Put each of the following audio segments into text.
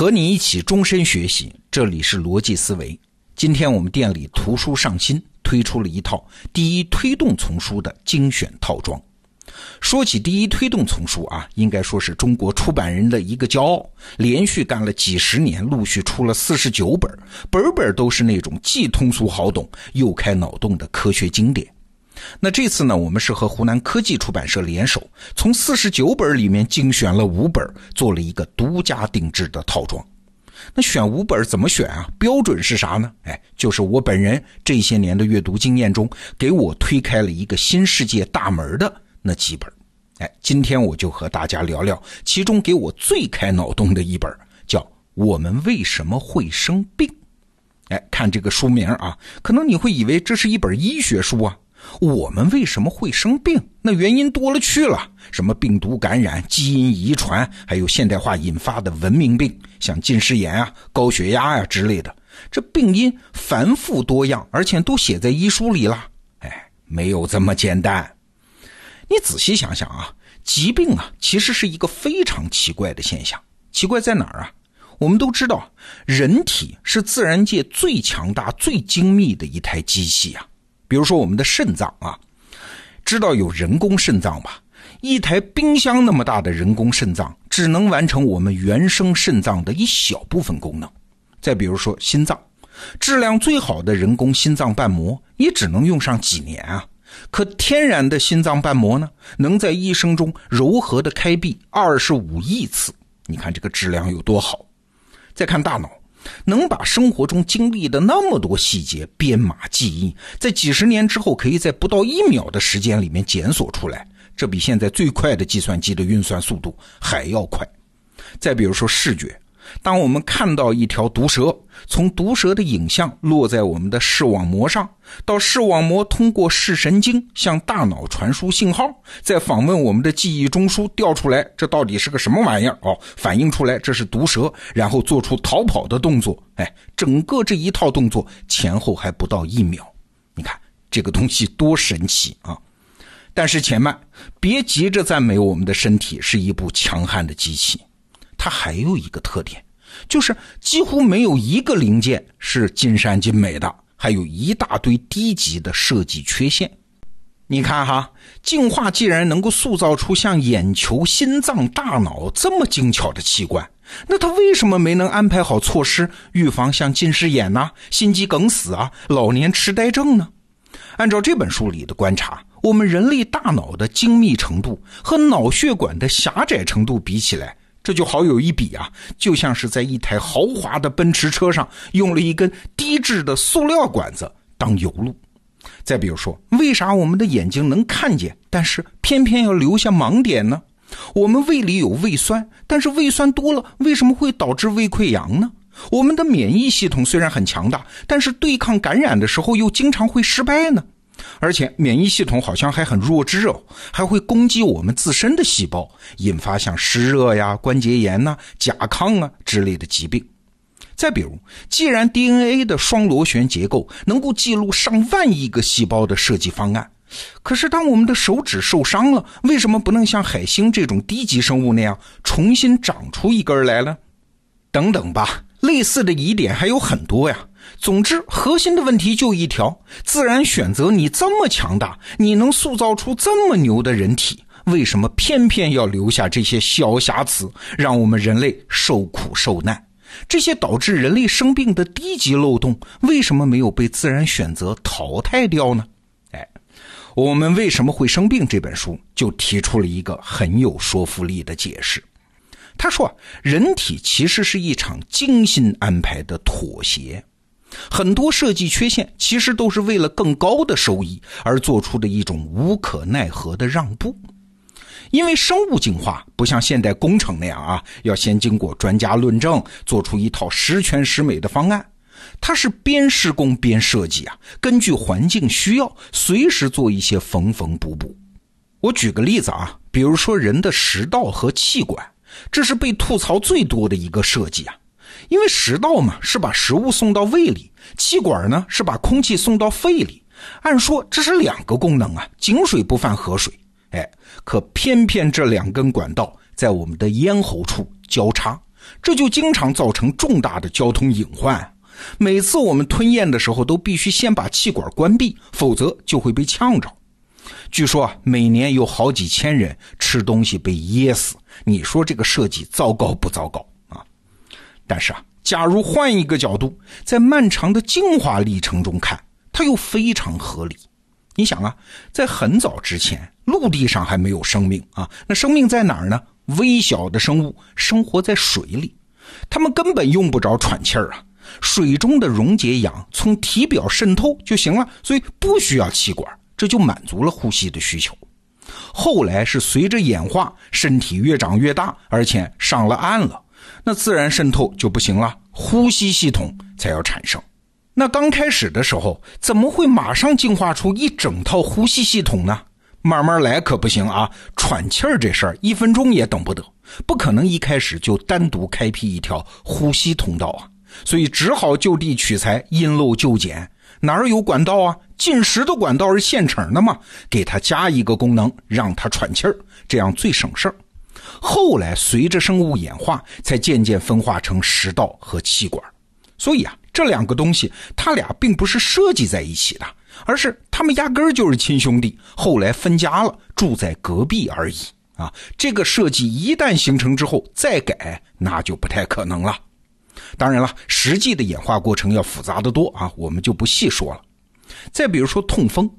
和你一起终身学习，这里是逻辑思维。今天我们店里图书上新，推出了一套第一推动丛书的精选套装。说起第一推动丛书啊，应该说是中国出版人的一个骄傲，连续干了几十年，陆续出了四十九本，本本都是那种既通俗好懂又开脑洞的科学经典。那这次呢，我们是和湖南科技出版社联手，从四十九本里面精选了五本，做了一个独家定制的套装。那选五本怎么选啊？标准是啥呢？哎，就是我本人这些年的阅读经验中，给我推开了一个新世界大门的。那几本，哎，今天我就和大家聊聊其中给我最开脑洞的一本，叫《我们为什么会生病》。哎，看这个书名啊，可能你会以为这是一本医学书啊。我们为什么会生病？那原因多了去了，什么病毒感染、基因遗传，还有现代化引发的文明病，像近视眼啊、高血压呀之类的，这病因繁复多样，而且都写在医书里了。哎，没有这么简单。你仔细想想啊，疾病啊，其实是一个非常奇怪的现象。奇怪在哪儿啊？我们都知道，人体是自然界最强大、最精密的一台机器呀。比如说我们的肾脏啊，知道有人工肾脏吧？一台冰箱那么大的人工肾脏，只能完成我们原生肾脏的一小部分功能。再比如说心脏，质量最好的人工心脏瓣膜，也只能用上几年啊。可天然的心脏瓣膜呢，能在一生中柔和的开闭二十五亿次，你看这个质量有多好。再看大脑，能把生活中经历的那么多细节编码记忆，在几十年之后，可以在不到一秒的时间里面检索出来，这比现在最快的计算机的运算速度还要快。再比如说视觉。当我们看到一条毒蛇，从毒蛇的影像落在我们的视网膜上，到视网膜通过视神经向大脑传输信号，再访问我们的记忆中枢调出来，这到底是个什么玩意儿？哦，反映出来这是毒蛇，然后做出逃跑的动作。哎，整个这一套动作前后还不到一秒，你看这个东西多神奇啊！但是且慢，别急着赞美我们的身体是一部强悍的机器。它还有一个特点，就是几乎没有一个零件是尽善尽美的，还有一大堆低级的设计缺陷。你看哈，进化既然能够塑造出像眼球、心脏、大脑这么精巧的器官，那它为什么没能安排好措施预防像近视眼呐、心肌梗死啊、老年痴呆症呢？按照这本书里的观察，我们人类大脑的精密程度和脑血管的狭窄程度比起来。这就好有一比啊，就像是在一台豪华的奔驰车上用了一根低质的塑料管子当油路。再比如说，为啥我们的眼睛能看见，但是偏偏要留下盲点呢？我们胃里有胃酸，但是胃酸多了为什么会导致胃溃疡呢？我们的免疫系统虽然很强大，但是对抗感染的时候又经常会失败呢？而且免疫系统好像还很弱智哦，还会攻击我们自身的细胞，引发像湿热呀、关节炎呐、甲亢啊之类的疾病。再比如，既然 DNA 的双螺旋结构能够记录上万亿个细胞的设计方案，可是当我们的手指受伤了，为什么不能像海星这种低级生物那样重新长出一根来呢？等等吧，类似的疑点还有很多呀。总之，核心的问题就一条：自然选择你这么强大，你能塑造出这么牛的人体，为什么偏偏要留下这些小瑕疵，让我们人类受苦受难？这些导致人类生病的低级漏洞，为什么没有被自然选择淘汰掉呢？哎，我们为什么会生病？这本书就提出了一个很有说服力的解释。他说，人体其实是一场精心安排的妥协。很多设计缺陷其实都是为了更高的收益而做出的一种无可奈何的让步，因为生物进化不像现代工程那样啊，要先经过专家论证，做出一套十全十美的方案，它是边施工边设计啊，根据环境需要，随时做一些缝缝补补。我举个例子啊，比如说人的食道和气管，这是被吐槽最多的一个设计啊。因为食道嘛是把食物送到胃里，气管呢是把空气送到肺里。按说这是两个功能啊，井水不犯河水。哎，可偏偏这两根管道在我们的咽喉处交叉，这就经常造成重大的交通隐患。每次我们吞咽的时候，都必须先把气管关闭，否则就会被呛着。据说啊，每年有好几千人吃东西被噎死。你说这个设计糟糕不糟糕？但是啊，假如换一个角度，在漫长的进化历程中看，它又非常合理。你想啊，在很早之前，陆地上还没有生命啊，那生命在哪儿呢？微小的生物生活在水里，它们根本用不着喘气儿啊。水中的溶解氧从体表渗透就行了，所以不需要气管，这就满足了呼吸的需求。后来是随着演化，身体越长越大，而且上了岸了，那自然渗透就不行了，呼吸系统才要产生。那刚开始的时候，怎么会马上进化出一整套呼吸系统呢？慢慢来可不行啊！喘气儿这事儿，一分钟也等不得，不可能一开始就单独开辟一条呼吸通道啊！所以只好就地取材，因陋就简。哪儿有管道啊？进食的管道是现成的嘛？给它加一个功能，让它喘气儿，这样最省事儿。后来随着生物演化，才渐渐分化成食道和气管。所以啊，这两个东西，它俩并不是设计在一起的，而是它们压根儿就是亲兄弟，后来分家了，住在隔壁而已啊。这个设计一旦形成之后，再改那就不太可能了。当然了，实际的演化过程要复杂的多啊，我们就不细说了。再比如说痛风，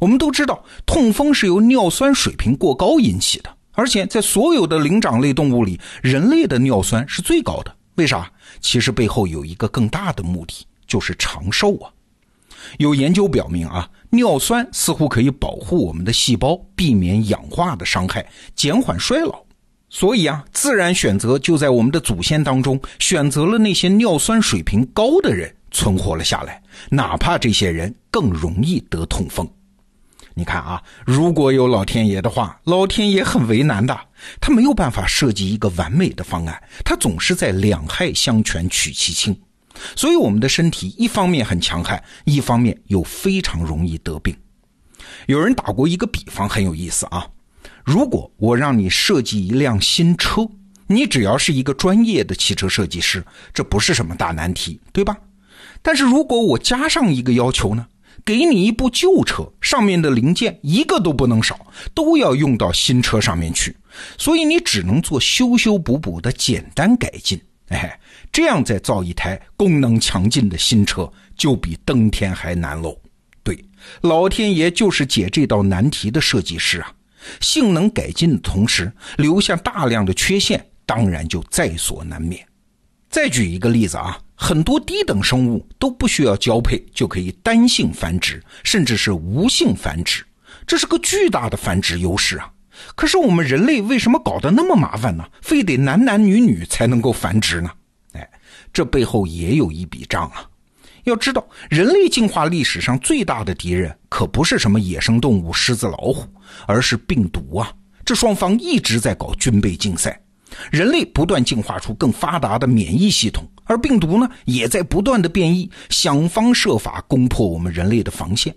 我们都知道痛风是由尿酸水平过高引起的，而且在所有的灵长类动物里，人类的尿酸是最高的。为啥？其实背后有一个更大的目的，就是长寿啊。有研究表明啊，尿酸似乎可以保护我们的细胞，避免氧化的伤害，减缓衰老。所以啊，自然选择就在我们的祖先当中选择了那些尿酸水平高的人存活了下来，哪怕这些人更容易得痛风。你看啊，如果有老天爷的话，老天爷很为难的，他没有办法设计一个完美的方案，他总是在两害相权取其轻。所以我们的身体一方面很强悍，一方面又非常容易得病。有人打过一个比方，很有意思啊。如果我让你设计一辆新车，你只要是一个专业的汽车设计师，这不是什么大难题，对吧？但是如果我加上一个要求呢，给你一部旧车，上面的零件一个都不能少，都要用到新车上面去，所以你只能做修修补补的简单改进。哎，这样再造一台功能强劲的新车，就比登天还难喽。对，老天爷就是解这道难题的设计师啊。性能改进的同时，留下大量的缺陷，当然就在所难免。再举一个例子啊，很多低等生物都不需要交配就可以单性繁殖，甚至是无性繁殖，这是个巨大的繁殖优势啊。可是我们人类为什么搞得那么麻烦呢？非得男男女女才能够繁殖呢？哎，这背后也有一笔账啊。要知道，人类进化历史上最大的敌人可不是什么野生动物、狮子、老虎，而是病毒啊！这双方一直在搞军备竞赛，人类不断进化出更发达的免疫系统，而病毒呢，也在不断的变异，想方设法攻破我们人类的防线。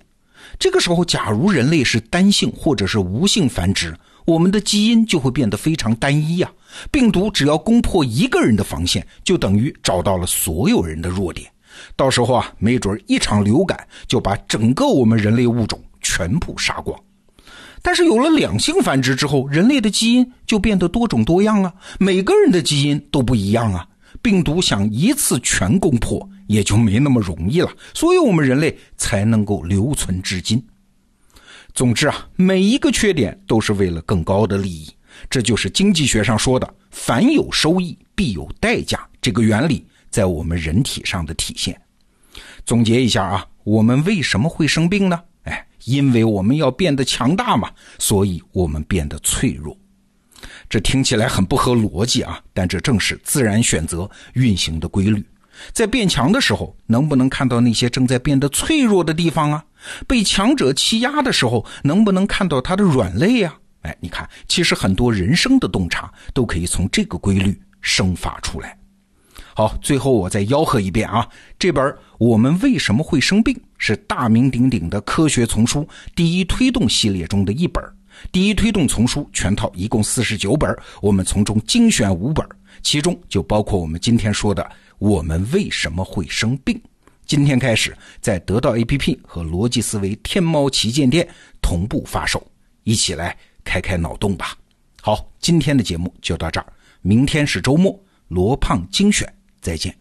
这个时候，假如人类是单性或者是无性繁殖，我们的基因就会变得非常单一呀。病毒只要攻破一个人的防线，就等于找到了所有人的弱点。到时候啊，没准一场流感就把整个我们人类物种全部杀光。但是有了两性繁殖之后，人类的基因就变得多种多样啊，每个人的基因都不一样啊。病毒想一次全攻破，也就没那么容易了。所以，我们人类才能够留存至今。总之啊，每一个缺点都是为了更高的利益，这就是经济学上说的“凡有收益，必有代价”这个原理。在我们人体上的体现。总结一下啊，我们为什么会生病呢？因为我们要变得强大嘛，所以我们变得脆弱。这听起来很不合逻辑啊，但这正是自然选择运行的规律。在变强的时候，能不能看到那些正在变得脆弱的地方啊？被强者欺压的时候，能不能看到他的软肋呀？哎，你看，其实很多人生的洞察都可以从这个规律生发出来。好，最后我再吆喝一遍啊！这本《我们为什么会生病》是大名鼎鼎的科学丛书第一推动系列中的一本。第一推动丛书全套一共四十九本，我们从中精选五本，其中就包括我们今天说的“我们为什么会生病”。今天开始，在得到 APP 和逻辑思维天猫旗舰店同步发售，一起来开开脑洞吧。好，今天的节目就到这儿，明天是周末，罗胖精选，再见。